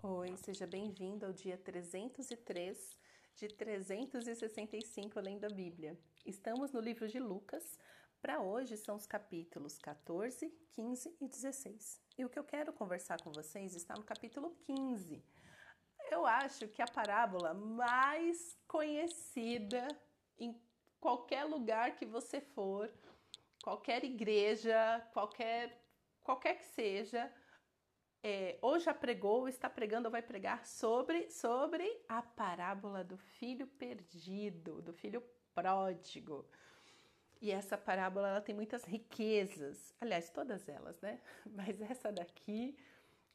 Oi, seja bem-vindo ao dia 303 de 365 Além da Bíblia. Estamos no livro de Lucas. Para hoje são os capítulos 14, 15 e 16. E o que eu quero conversar com vocês está no capítulo 15. Eu acho que a parábola mais conhecida em qualquer lugar que você for, qualquer igreja, qualquer qualquer que seja, é, ou já pregou, ou está pregando, ou vai pregar sobre, sobre a parábola do filho perdido, do filho pródigo. E essa parábola ela tem muitas riquezas, aliás, todas elas, né? Mas essa daqui,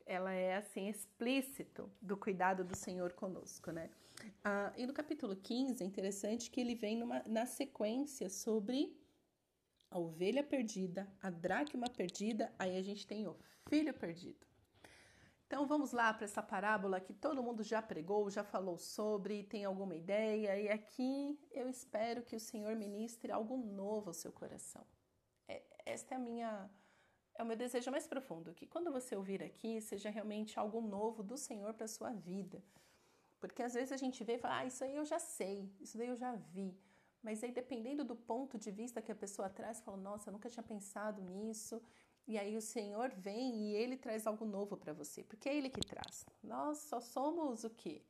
ela é assim explícito do cuidado do Senhor conosco, né? Ah, e no capítulo 15 é interessante que ele vem numa, na sequência sobre a ovelha perdida, a dracma perdida, aí a gente tem o filho perdido. Então vamos lá para essa parábola que todo mundo já pregou, já falou sobre, tem alguma ideia, e aqui eu espero que o Senhor ministre algo novo ao seu coração. É, esta é a minha é o meu desejo mais profundo, que quando você ouvir aqui seja realmente algo novo do Senhor para sua vida. Porque às vezes a gente vê e fala, ah, isso aí eu já sei, isso daí eu já vi. Mas aí, dependendo do ponto de vista que a pessoa traz, fala, nossa, eu nunca tinha pensado nisso, e aí o Senhor vem e ele traz algo novo para você, porque é ele que traz. Nós só somos o quê?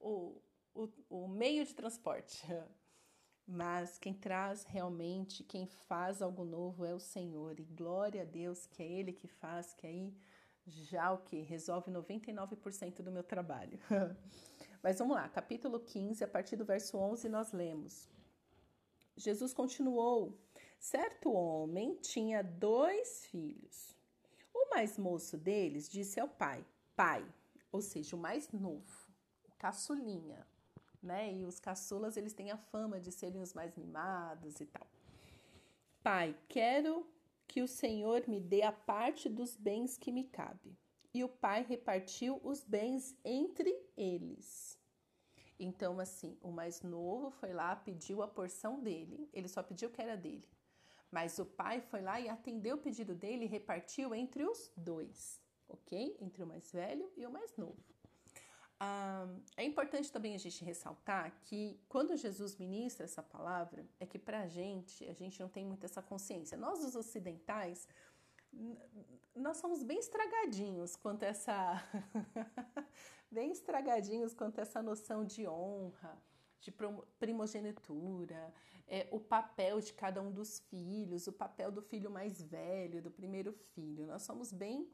O, o, o meio de transporte. Mas quem traz realmente, quem faz algo novo é o Senhor. E glória a Deus que é Ele que faz, que aí já o que? Resolve 99% do meu trabalho. Mas vamos lá, capítulo 15, a partir do verso 11, nós lemos. Jesus continuou Certo homem tinha dois filhos. O mais moço deles disse ao pai: Pai, ou seja, o mais novo, o caçulinha, né? E os caçulas eles têm a fama de serem os mais mimados e tal. Pai, quero que o Senhor me dê a parte dos bens que me cabe. E o pai repartiu os bens entre eles. Então, assim, o mais novo foi lá, pediu a porção dele, ele só pediu que era dele. Mas o pai foi lá e atendeu o pedido dele e repartiu entre os dois, ok? Entre o mais velho e o mais novo. É importante também a gente ressaltar que quando Jesus ministra essa palavra, é que para a gente, a gente não tem muito essa consciência. Nós, os ocidentais, nós somos bem estragadinhos quanto a essa. bem estragadinhos quanto a essa noção de honra, de primogenitura, é, o papel de cada um dos filhos, o papel do filho mais velho, do primeiro filho. Nós somos bem.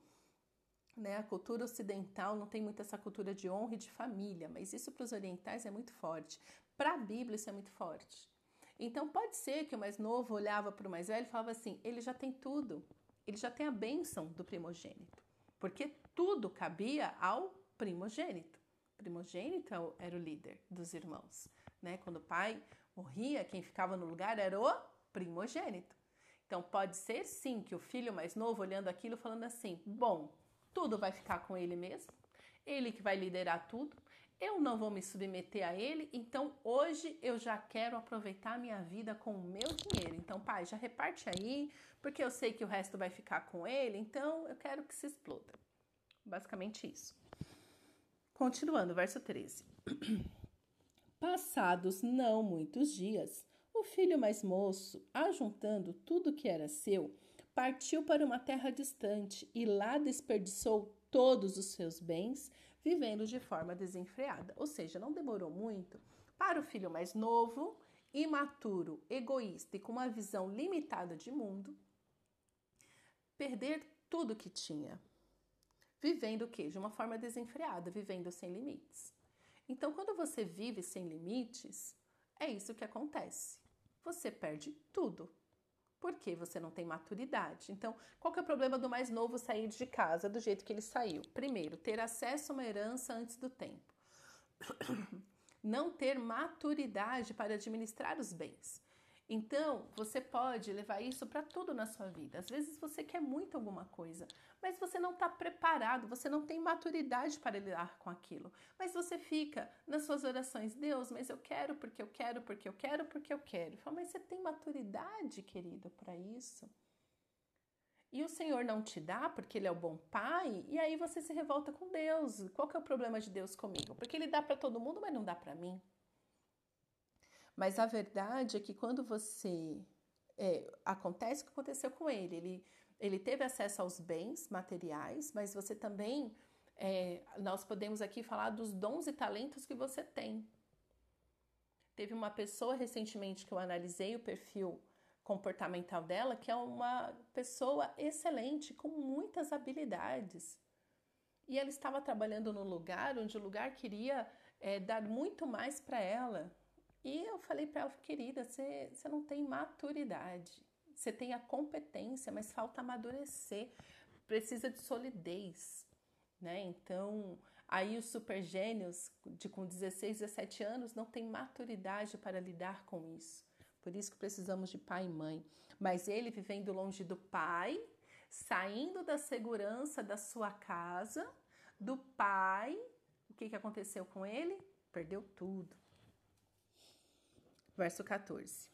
Né, a cultura ocidental não tem muito essa cultura de honra e de família, mas isso para os orientais é muito forte. Para a Bíblia, isso é muito forte. Então, pode ser que o mais novo olhava para o mais velho e falava assim: ele já tem tudo, ele já tem a bênção do primogênito, porque tudo cabia ao primogênito. Primogênito era o líder dos irmãos. Né? Quando o pai morria, quem ficava no lugar era o primogênito. Então pode ser sim que o filho mais novo olhando aquilo falando assim: "Bom, tudo vai ficar com ele mesmo. Ele que vai liderar tudo. Eu não vou me submeter a ele, então hoje eu já quero aproveitar a minha vida com o meu dinheiro. Então, pai, já reparte aí, porque eu sei que o resto vai ficar com ele, então eu quero que se exploda. Basicamente isso. Continuando, verso 13. Passados não muitos dias, o filho mais moço, ajuntando tudo que era seu, partiu para uma terra distante e lá desperdiçou todos os seus bens, vivendo de forma desenfreada. Ou seja, não demorou muito para o filho mais novo, imaturo, egoísta e com uma visão limitada de mundo, perder tudo que tinha, vivendo o quê? De uma forma desenfreada, vivendo sem limites. Então, quando você vive sem limites, é isso que acontece. Você perde tudo. Porque você não tem maturidade. Então, qual é o problema do mais novo sair de casa do jeito que ele saiu? Primeiro, ter acesso a uma herança antes do tempo. Não ter maturidade para administrar os bens. Então, você pode levar isso para tudo na sua vida. Às vezes você quer muito alguma coisa, mas você não está preparado, você não tem maturidade para lidar com aquilo. Mas você fica nas suas orações, Deus, mas eu quero porque eu quero, porque eu quero, porque eu quero. Fala, mas você tem maturidade, querido, para isso? e o Senhor não te dá porque Ele é o bom Pai, e aí você se revolta com Deus. Qual que é o problema de Deus comigo? Porque Ele dá para todo mundo, mas não dá para mim. Mas a verdade é que quando você é, acontece o que aconteceu com ele, ele, ele teve acesso aos bens materiais, mas você também é, nós podemos aqui falar dos dons e talentos que você tem. Teve uma pessoa recentemente que eu analisei o perfil comportamental dela, que é uma pessoa excelente, com muitas habilidades. E ela estava trabalhando no lugar onde o lugar queria é, dar muito mais para ela. E eu falei para ela, querida, você, não tem maturidade. Você tem a competência, mas falta amadurecer. Precisa de solidez, né? Então, aí os super gênios de com 16, 17 anos não têm maturidade para lidar com isso. Por isso que precisamos de pai e mãe. Mas ele vivendo longe do pai, saindo da segurança da sua casa, do pai, o que, que aconteceu com ele? Perdeu tudo. Verso 14.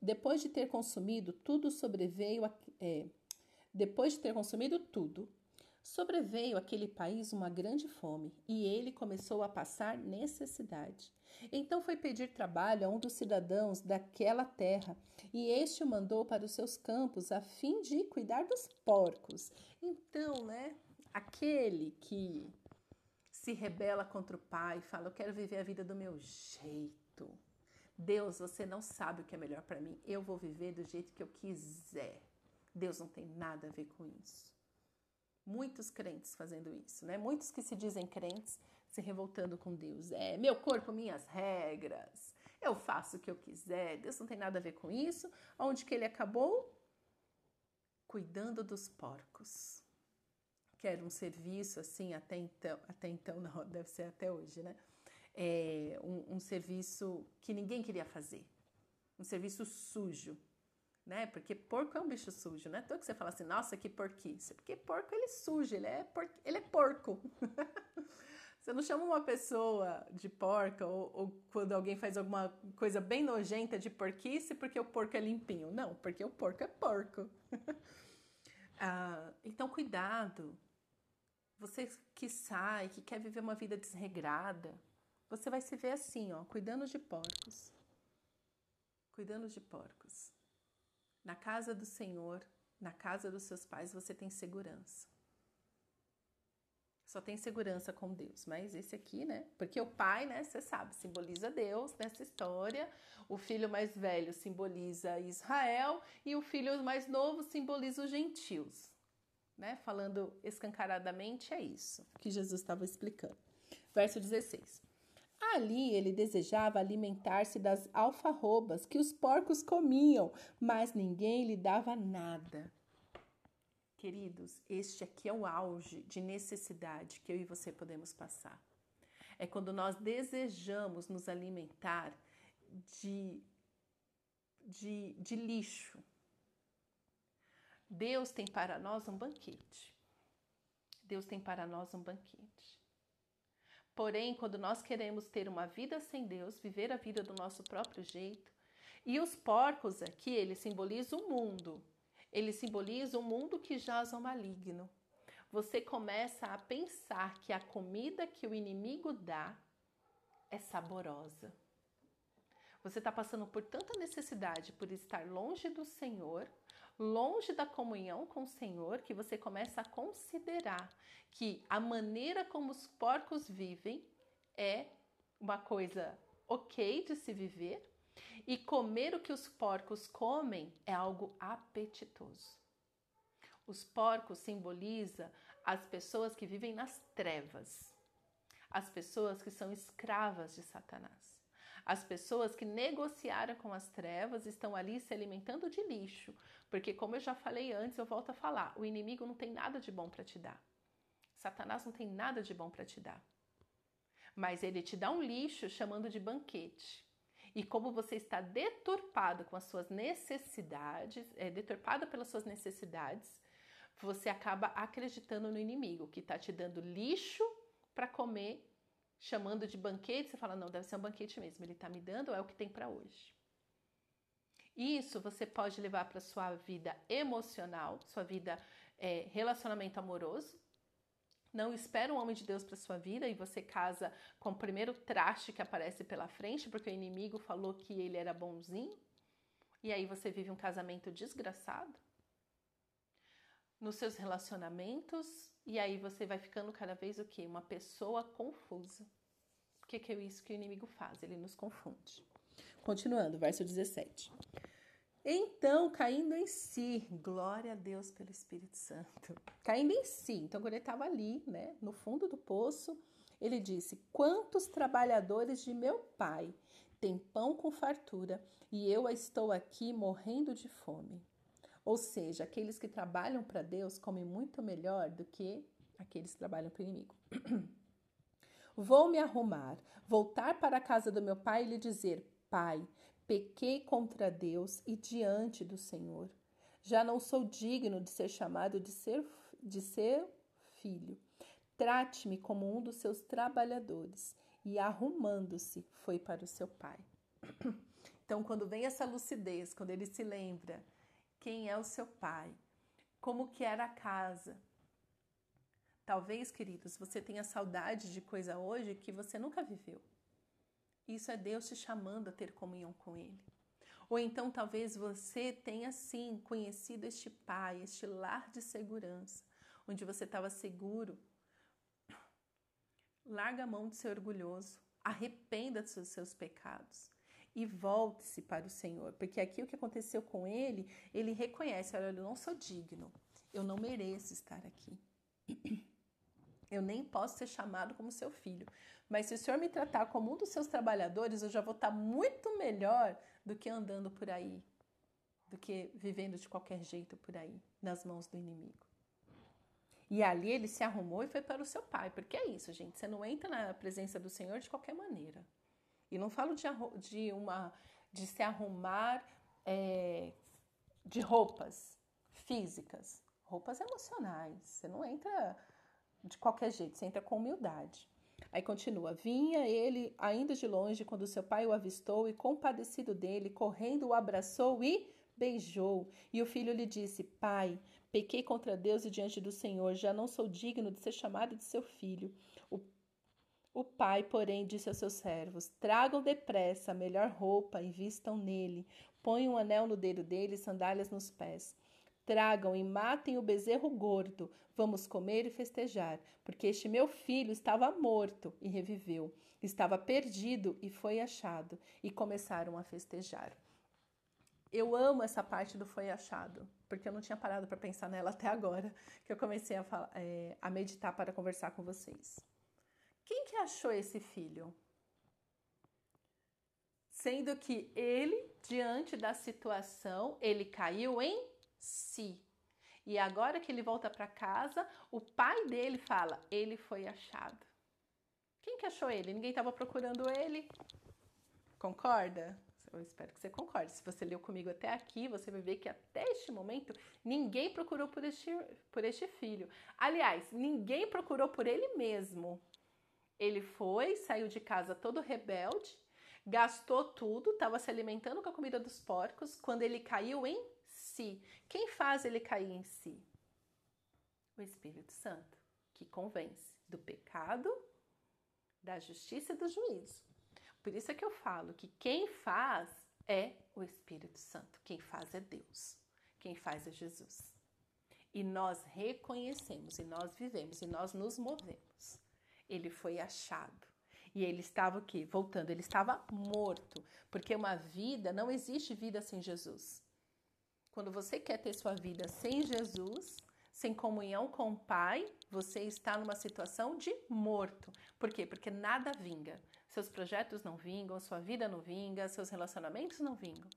Depois de ter consumido tudo, sobreveio. A, é, depois de ter consumido tudo, sobreveio àquele país uma grande fome e ele começou a passar necessidade. Então foi pedir trabalho a um dos cidadãos daquela terra, e este o mandou para os seus campos a fim de cuidar dos porcos. Então, né, aquele que se rebela contra o pai, fala: Eu quero viver a vida do meu jeito. Deus, você não sabe o que é melhor para mim. Eu vou viver do jeito que eu quiser. Deus não tem nada a ver com isso. Muitos crentes fazendo isso, né? Muitos que se dizem crentes se revoltando com Deus. É meu corpo, minhas regras. Eu faço o que eu quiser. Deus não tem nada a ver com isso. Onde que ele acabou? Cuidando dos porcos. Que era um serviço assim até então, até então não, deve ser até hoje, né? É um, um serviço que ninguém queria fazer. Um serviço sujo, né? Porque porco é um bicho sujo, né? Todo que você fala assim, nossa, que porquice. Porque porco ele é sujo, ele é, por... ele é porco. Você não chama uma pessoa de porca ou, ou, quando alguém faz alguma coisa bem nojenta de porquice porque o porco é limpinho. Não, porque o porco é porco. ah, então, cuidado. Você que sai, que quer viver uma vida desregrada, você vai se ver assim, ó, cuidando de porcos. Cuidando de porcos. Na casa do Senhor, na casa dos seus pais, você tem segurança só tem segurança com Deus. Mas esse aqui, né? Porque o pai, né, você sabe, simboliza Deus nessa história. O filho mais velho simboliza Israel e o filho mais novo simboliza os gentios. Né? Falando escancaradamente, é isso que Jesus estava explicando. Verso 16. Ali ele desejava alimentar-se das alfarrobas que os porcos comiam, mas ninguém lhe dava nada. Queridos, este aqui é o auge de necessidade que eu e você podemos passar. É quando nós desejamos nos alimentar de, de, de lixo. Deus tem para nós um banquete. Deus tem para nós um banquete. Porém, quando nós queremos ter uma vida sem Deus, viver a vida do nosso próprio jeito, e os porcos aqui, eles simbolizam o mundo, ele simboliza um mundo que jaz ao maligno. Você começa a pensar que a comida que o inimigo dá é saborosa. Você está passando por tanta necessidade por estar longe do Senhor, longe da comunhão com o Senhor, que você começa a considerar que a maneira como os porcos vivem é uma coisa ok de se viver, e comer o que os porcos comem é algo apetitoso. Os porcos simbolizam as pessoas que vivem nas trevas, as pessoas que são escravas de Satanás. As pessoas que negociaram com as trevas estão ali se alimentando de lixo, porque, como eu já falei antes, eu volto a falar: o inimigo não tem nada de bom para te dar. Satanás não tem nada de bom para te dar. Mas ele te dá um lixo chamando de banquete e como você está deturpado com as suas necessidades, é, deturpada pelas suas necessidades, você acaba acreditando no inimigo que está te dando lixo para comer, chamando de banquete. Você fala, não, deve ser um banquete mesmo. Ele está me dando, é o que tem para hoje. Isso você pode levar para sua vida emocional, sua vida é, relacionamento amoroso. Não espera um homem de Deus para sua vida e você casa com o primeiro traste que aparece pela frente, porque o inimigo falou que ele era bonzinho. E aí você vive um casamento desgraçado. Nos seus relacionamentos, e aí você vai ficando cada vez o quê? Uma pessoa confusa. O que, é isso que o inimigo faz? Ele nos confunde. Continuando, verso 17. Então, caindo em si, glória a Deus pelo Espírito Santo. Caindo em si. Então, quando ele estava ali, né, no fundo do poço, ele disse: Quantos trabalhadores de meu pai têm pão com fartura e eu estou aqui morrendo de fome? Ou seja, aqueles que trabalham para Deus comem muito melhor do que aqueles que trabalham para o inimigo. Vou me arrumar, voltar para a casa do meu pai e lhe dizer: Pai, Pequei contra Deus e diante do Senhor. Já não sou digno de ser chamado de ser, de ser filho. Trate-me como um dos seus trabalhadores. E arrumando-se, foi para o seu pai. Então, quando vem essa lucidez, quando ele se lembra quem é o seu pai, como que era a casa. Talvez, queridos, você tenha saudade de coisa hoje que você nunca viveu. Isso é Deus te chamando a ter comunhão com Ele. Ou então talvez você tenha sim conhecido este pai, este lar de segurança, onde você estava seguro. Larga a mão de ser orgulhoso, arrependa-se dos seus pecados e volte-se para o Senhor, porque aqui o que aconteceu com ele, ele reconhece: olha, eu não sou digno, eu não mereço estar aqui. Eu nem posso ser chamado como seu filho. Mas se o senhor me tratar como um dos seus trabalhadores, eu já vou estar muito melhor do que andando por aí, do que vivendo de qualquer jeito por aí, nas mãos do inimigo. E ali ele se arrumou e foi para o seu pai, porque é isso, gente. Você não entra na presença do Senhor de qualquer maneira. E não falo de, de uma de se arrumar é, de roupas físicas, roupas emocionais. Você não entra de qualquer jeito, você entra com humildade. Aí continua: Vinha ele ainda de longe quando seu pai o avistou e, compadecido dele, correndo o abraçou e beijou. E o filho lhe disse: Pai, pequei contra Deus e diante do Senhor, já não sou digno de ser chamado de seu filho. O, pai, porém, disse aos seus servos: Tragam depressa a melhor roupa e vistam nele. Põem um anel no dedo dele e sandálias nos pés. Tragam e matem o bezerro gordo. Vamos comer e festejar, porque este meu filho estava morto e reviveu, estava perdido e foi achado. E começaram a festejar. Eu amo essa parte do foi achado, porque eu não tinha parado para pensar nela até agora, que eu comecei a, falar, é, a meditar para conversar com vocês. Quem que achou esse filho? Sendo que ele, diante da situação, ele caiu em si. E agora que ele volta para casa, o pai dele fala: ele foi achado. Quem que achou ele? Ninguém estava procurando ele. Concorda? Eu espero que você concorde. Se você leu comigo até aqui, você vai ver que até este momento ninguém procurou por este, por este filho. Aliás, ninguém procurou por ele mesmo. Ele foi, saiu de casa todo rebelde, gastou tudo, estava se alimentando com a comida dos porcos. Quando ele caiu em si. Quem faz ele cair em si? O Espírito Santo, que convence do pecado, da justiça e do juízo. Por isso é que eu falo que quem faz é o Espírito Santo, quem faz é Deus, quem faz é Jesus. E nós reconhecemos, e nós vivemos, e nós nos movemos. Ele foi achado. E ele estava o quê? Voltando, ele estava morto, porque uma vida, não existe vida sem Jesus. Quando você quer ter sua vida sem Jesus, sem comunhão com o Pai, você está numa situação de morto. Por quê? Porque nada vinga. Seus projetos não vingam, sua vida não vinga, seus relacionamentos não vingam.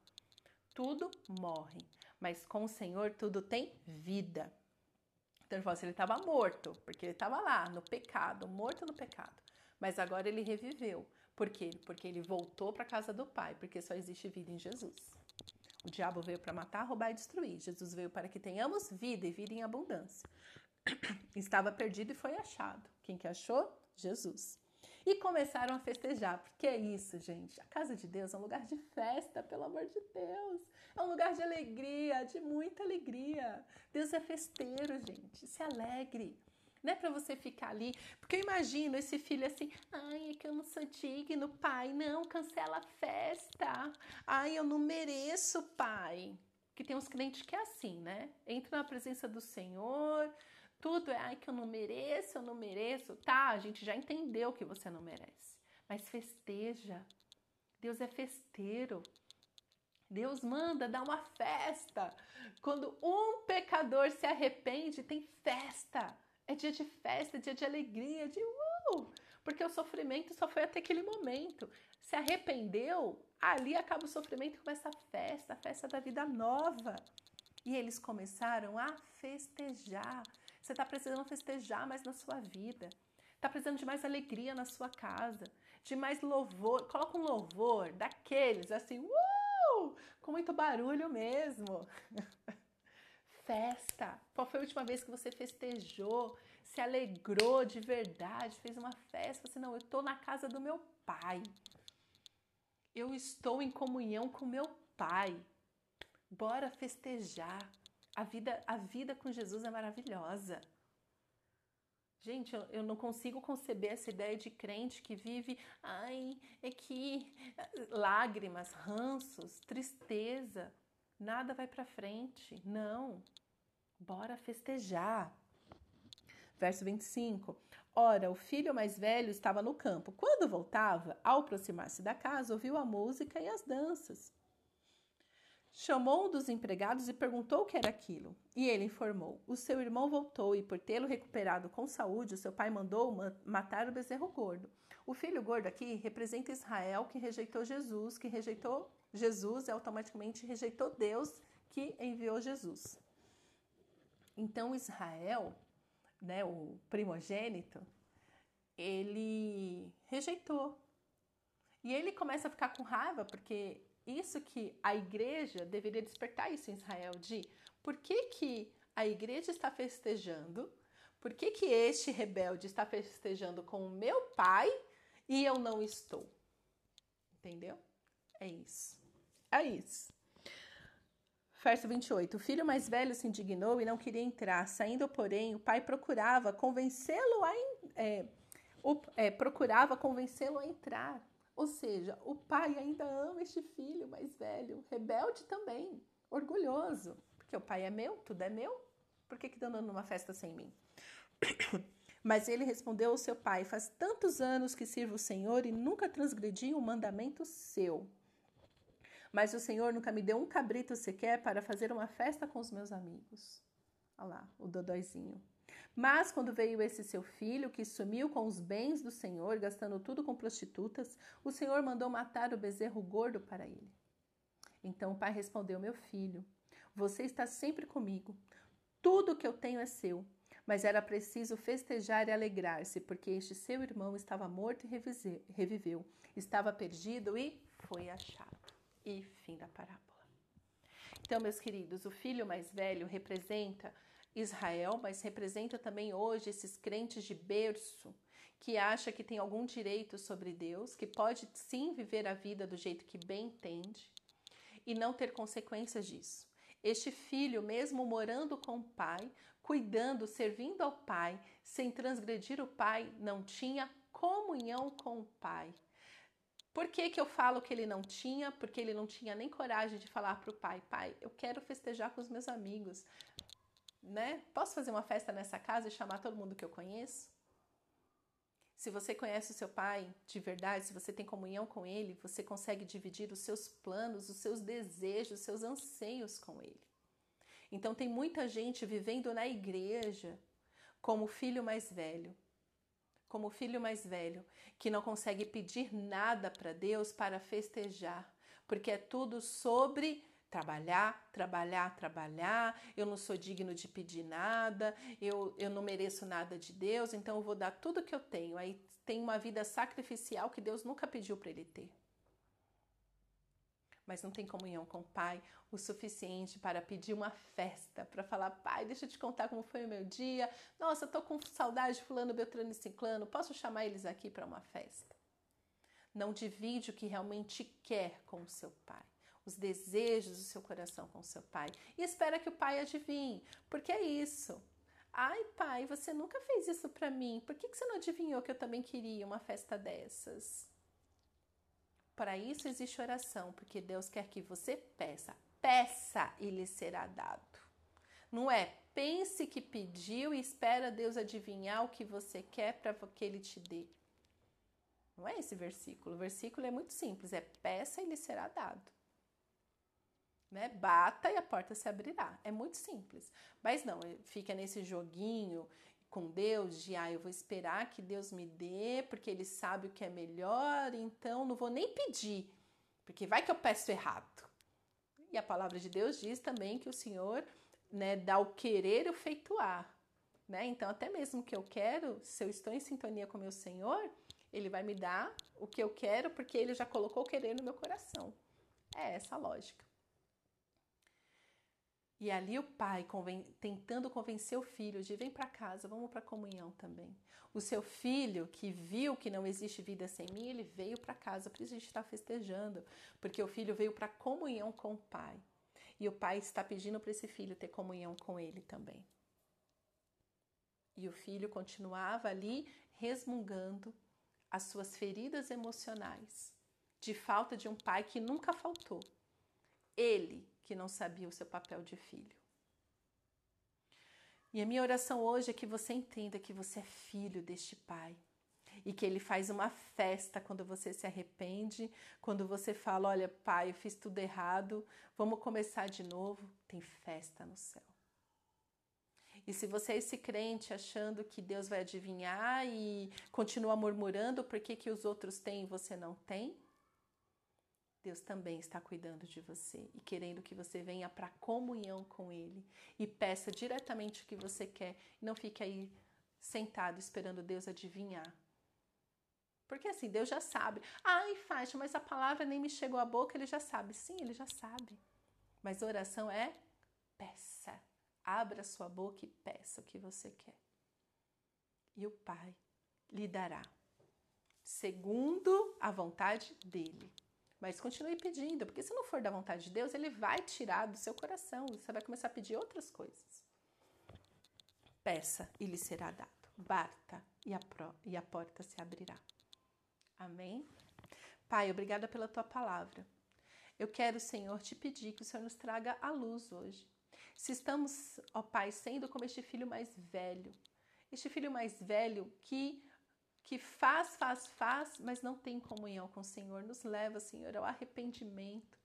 Tudo morre. Mas com o Senhor tudo tem vida. Então ele falou assim, ele estava morto, porque ele estava lá no pecado, morto no pecado. Mas agora ele reviveu. Por quê? Porque ele voltou para a casa do Pai, porque só existe vida em Jesus. O diabo veio para matar, roubar e destruir. Jesus veio para que tenhamos vida e vida em abundância. Estava perdido e foi achado. Quem que achou? Jesus. E começaram a festejar, porque é isso, gente. A casa de Deus é um lugar de festa, pelo amor de Deus. É um lugar de alegria, de muita alegria. Deus é festeiro, gente. Se alegre. Não é para você ficar ali, porque eu imagino esse filho assim, ai, é que eu não sou digno, pai, não, cancela a festa. Ai, eu não mereço, pai. Que tem uns crentes que é assim, né? Entra na presença do Senhor, tudo é, ai, que eu não mereço, eu não mereço. Tá, a gente já entendeu que você não merece, mas festeja. Deus é festeiro. Deus manda dar uma festa. Quando um pecador se arrepende, tem festa. É dia de festa, é dia de alegria, de uh! Porque o sofrimento só foi até aquele momento. Se arrependeu, ali acaba o sofrimento e começa a festa, a festa da vida nova. E eles começaram a festejar. Você está precisando festejar mais na sua vida. Está precisando de mais alegria na sua casa, de mais louvor. Coloca um louvor daqueles assim, uh! com muito barulho mesmo. festa? Qual foi a última vez que você festejou, se alegrou de verdade, fez uma festa? Você não, eu estou na casa do meu pai. Eu estou em comunhão com meu pai. Bora festejar. A vida, a vida com Jesus é maravilhosa. Gente, eu, eu, não consigo conceber essa ideia de crente que vive, ai, é que lágrimas, ranços, tristeza, nada vai para frente. Não. Bora festejar. Verso 25. Ora, o filho mais velho estava no campo. Quando voltava, ao aproximar-se da casa, ouviu a música e as danças. Chamou um dos empregados e perguntou o que era aquilo. E ele informou: O seu irmão voltou e, por tê-lo recuperado com saúde, o seu pai mandou matar o bezerro gordo. O filho gordo aqui representa Israel que rejeitou Jesus, que rejeitou Jesus e automaticamente rejeitou Deus que enviou Jesus. Então Israel, né, o primogênito, ele rejeitou. E ele começa a ficar com raiva porque isso que a igreja deveria despertar isso em Israel de por que, que a igreja está festejando? Por que, que este rebelde está festejando com o meu pai e eu não estou? Entendeu? É isso. É isso. Verso 28. O filho mais velho se indignou e não queria entrar. Saindo, porém, o pai procurava convencê-lo a, é, é, procurava convencê-lo a entrar. Ou seja, o pai ainda ama este filho mais velho, rebelde também, orgulhoso. Porque o pai é meu, tudo é meu. Por que estão dando uma festa sem mim? Mas ele respondeu ao seu pai: Faz tantos anos que sirvo o Senhor e nunca transgredi um mandamento seu. Mas o Senhor nunca me deu um cabrito sequer para fazer uma festa com os meus amigos. Olha lá, o Dodóizinho. Mas quando veio esse seu filho, que sumiu com os bens do Senhor, gastando tudo com prostitutas, o Senhor mandou matar o bezerro gordo para ele. Então o pai respondeu: Meu filho, você está sempre comigo. Tudo que eu tenho é seu. Mas era preciso festejar e alegrar-se, porque este seu irmão estava morto e reviveu, estava perdido e foi achado e fim da parábola. Então, meus queridos, o filho mais velho representa Israel, mas representa também hoje esses crentes de berço que acha que tem algum direito sobre Deus, que pode sim viver a vida do jeito que bem entende e não ter consequências disso. Este filho, mesmo morando com o pai, cuidando, servindo ao pai, sem transgredir o pai, não tinha comunhão com o pai. Por que, que eu falo que ele não tinha? Porque ele não tinha nem coragem de falar para o pai: pai, eu quero festejar com os meus amigos. Né? Posso fazer uma festa nessa casa e chamar todo mundo que eu conheço? Se você conhece o seu pai de verdade, se você tem comunhão com ele, você consegue dividir os seus planos, os seus desejos, os seus anseios com ele. Então, tem muita gente vivendo na igreja como filho mais velho, como filho mais velho, que não consegue pedir nada para Deus para festejar, porque é tudo sobre trabalhar, trabalhar, trabalhar. Eu não sou digno de pedir nada, eu, eu não mereço nada de Deus, então eu vou dar tudo que eu tenho. Aí tem uma vida sacrificial que Deus nunca pediu para ele ter. mas não tem comunhão com o Pai o suficiente para pedir uma festa, para falar, Pai, deixa eu te contar como foi o meu dia. Nossa, tô com saudade de fulano, Beltrano e Ciclano, posso chamar eles aqui para uma festa? Não divide o que realmente quer com o seu Pai os desejos do seu coração com o seu pai e espera que o pai adivinhe, porque é isso. Ai, pai, você nunca fez isso para mim. Por que, que você não adivinhou que eu também queria uma festa dessas? Para isso existe oração, porque Deus quer que você peça. Peça e lhe será dado. Não é pense que pediu e espera Deus adivinhar o que você quer para que ele te dê. Não é esse versículo. O versículo é muito simples: é peça e lhe será dado. Né? Bata e a porta se abrirá. É muito simples. Mas não, fica nesse joguinho com Deus de ah, eu vou esperar que Deus me dê, porque Ele sabe o que é melhor, então não vou nem pedir, porque vai que eu peço errado. E a palavra de Deus diz também que o Senhor né, dá o querer e o feituar. Né? Então, até mesmo que eu quero, se eu estou em sintonia com o meu Senhor, Ele vai me dar o que eu quero, porque Ele já colocou o querer no meu coração. É essa a lógica. E ali o pai conven tentando convencer o filho de vem para casa, vamos para comunhão também. O seu filho que viu que não existe vida sem mim, ele veio para casa, por isso a gente está festejando, porque o filho veio para comunhão com o pai. E o pai está pedindo para esse filho ter comunhão com ele também. E o filho continuava ali resmungando as suas feridas emocionais de falta de um pai que nunca faltou. Ele que não sabia o seu papel de filho. E a minha oração hoje é que você entenda que você é filho deste Pai e que ele faz uma festa quando você se arrepende, quando você fala: Olha, Pai, eu fiz tudo errado, vamos começar de novo. Tem festa no céu. E se você é esse crente achando que Deus vai adivinhar e continua murmurando por que, que os outros têm e você não tem, Deus também está cuidando de você e querendo que você venha para comunhão com Ele e peça diretamente o que você quer e não fique aí sentado esperando Deus adivinhar. Porque assim, Deus já sabe. Ai, Fátima, mas a palavra nem me chegou à boca, Ele já sabe. Sim, Ele já sabe. Mas oração é peça. Abra sua boca e peça o que você quer. E o Pai lhe dará, segundo a vontade dEle. Mas continue pedindo, porque se não for da vontade de Deus, ele vai tirar do seu coração. Você vai começar a pedir outras coisas. Peça e lhe será dado. Bata e a, pro, e a porta se abrirá. Amém? Pai, obrigada pela tua palavra. Eu quero, Senhor, te pedir que o Senhor nos traga a luz hoje. Se estamos, ó Pai, sendo como este filho mais velho, este filho mais velho que que faz, faz, faz, mas não tem comunhão com o Senhor. Nos leva, Senhor, ao arrependimento.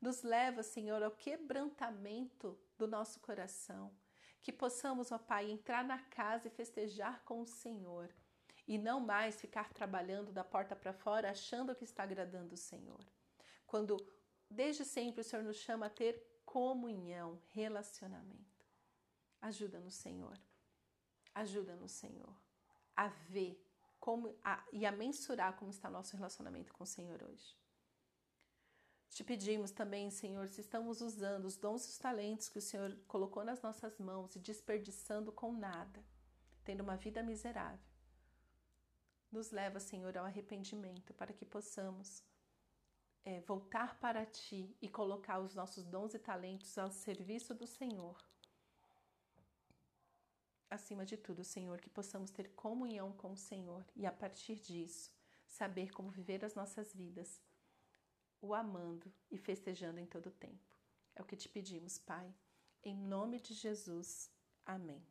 Nos leva, Senhor, ao quebrantamento do nosso coração. Que possamos, ó Pai, entrar na casa e festejar com o Senhor. E não mais ficar trabalhando da porta para fora achando que está agradando o Senhor. Quando desde sempre o Senhor nos chama a ter comunhão, relacionamento. Ajuda-nos, Senhor. Ajuda-nos, Senhor, a ver como a, e a mensurar como está nosso relacionamento com o Senhor hoje. Te pedimos também, Senhor, se estamos usando os dons e os talentos que o Senhor colocou nas nossas mãos e desperdiçando com nada, tendo uma vida miserável. Nos leva, Senhor, ao arrependimento para que possamos é, voltar para Ti e colocar os nossos dons e talentos ao serviço do Senhor acima de tudo, Senhor, que possamos ter comunhão com o Senhor e a partir disso saber como viver as nossas vidas, o amando e festejando em todo o tempo. É o que te pedimos, Pai. Em nome de Jesus. Amém.